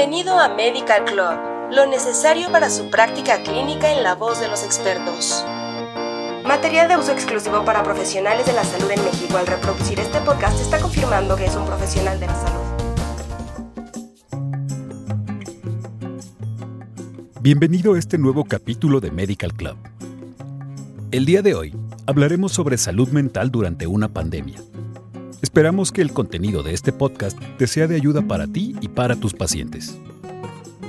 Bienvenido a Medical Club, lo necesario para su práctica clínica en la voz de los expertos. Material de uso exclusivo para profesionales de la salud en México. Al reproducir este podcast está confirmando que es un profesional de la salud. Bienvenido a este nuevo capítulo de Medical Club. El día de hoy hablaremos sobre salud mental durante una pandemia. Esperamos que el contenido de este podcast te sea de ayuda para ti y para tus pacientes.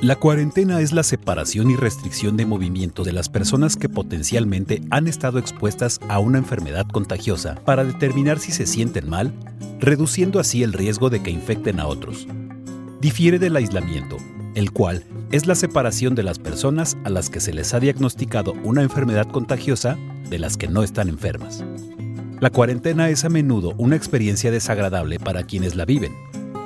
La cuarentena es la separación y restricción de movimiento de las personas que potencialmente han estado expuestas a una enfermedad contagiosa para determinar si se sienten mal, reduciendo así el riesgo de que infecten a otros. Difiere del aislamiento, el cual es la separación de las personas a las que se les ha diagnosticado una enfermedad contagiosa de las que no están enfermas. La cuarentena es a menudo una experiencia desagradable para quienes la viven.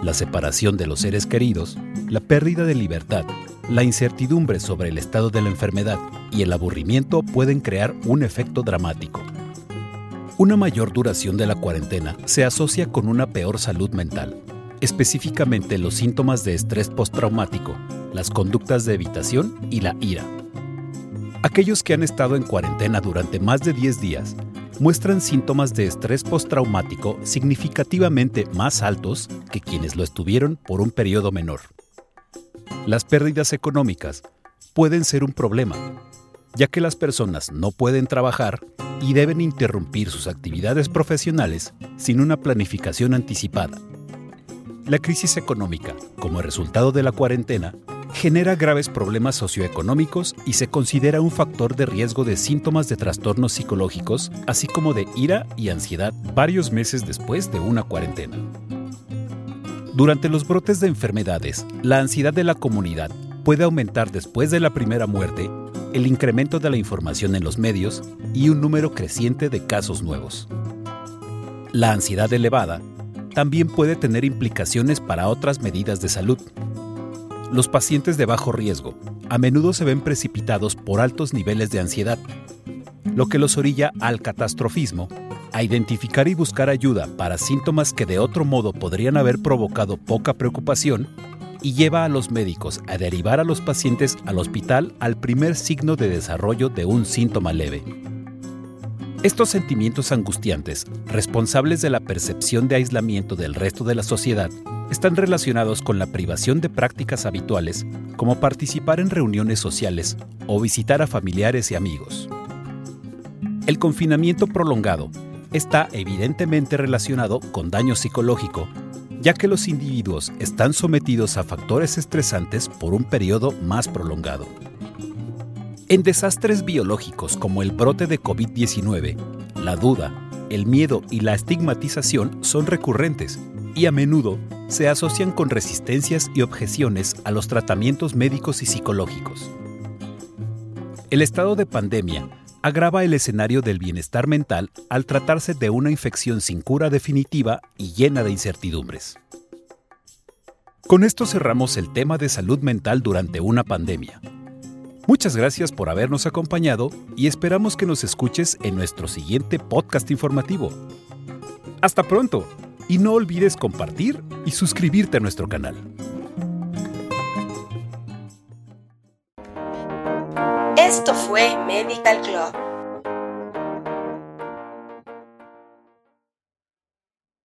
La separación de los seres queridos, la pérdida de libertad, la incertidumbre sobre el estado de la enfermedad y el aburrimiento pueden crear un efecto dramático. Una mayor duración de la cuarentena se asocia con una peor salud mental, específicamente los síntomas de estrés postraumático, las conductas de evitación y la ira. Aquellos que han estado en cuarentena durante más de 10 días muestran síntomas de estrés postraumático significativamente más altos que quienes lo estuvieron por un periodo menor. Las pérdidas económicas pueden ser un problema, ya que las personas no pueden trabajar y deben interrumpir sus actividades profesionales sin una planificación anticipada. La crisis económica, como resultado de la cuarentena, genera graves problemas socioeconómicos y se considera un factor de riesgo de síntomas de trastornos psicológicos, así como de ira y ansiedad varios meses después de una cuarentena. Durante los brotes de enfermedades, la ansiedad de la comunidad puede aumentar después de la primera muerte, el incremento de la información en los medios y un número creciente de casos nuevos. La ansiedad elevada también puede tener implicaciones para otras medidas de salud, los pacientes de bajo riesgo a menudo se ven precipitados por altos niveles de ansiedad, lo que los orilla al catastrofismo, a identificar y buscar ayuda para síntomas que de otro modo podrían haber provocado poca preocupación y lleva a los médicos a derivar a los pacientes al hospital al primer signo de desarrollo de un síntoma leve. Estos sentimientos angustiantes, responsables de la percepción de aislamiento del resto de la sociedad, están relacionados con la privación de prácticas habituales como participar en reuniones sociales o visitar a familiares y amigos. El confinamiento prolongado está evidentemente relacionado con daño psicológico, ya que los individuos están sometidos a factores estresantes por un periodo más prolongado. En desastres biológicos como el brote de COVID-19, la duda, el miedo y la estigmatización son recurrentes y a menudo se asocian con resistencias y objeciones a los tratamientos médicos y psicológicos. El estado de pandemia agrava el escenario del bienestar mental al tratarse de una infección sin cura definitiva y llena de incertidumbres. Con esto cerramos el tema de salud mental durante una pandemia. Muchas gracias por habernos acompañado y esperamos que nos escuches en nuestro siguiente podcast informativo. Hasta pronto y no olvides compartir y suscribirte a nuestro canal. Esto fue Medical Club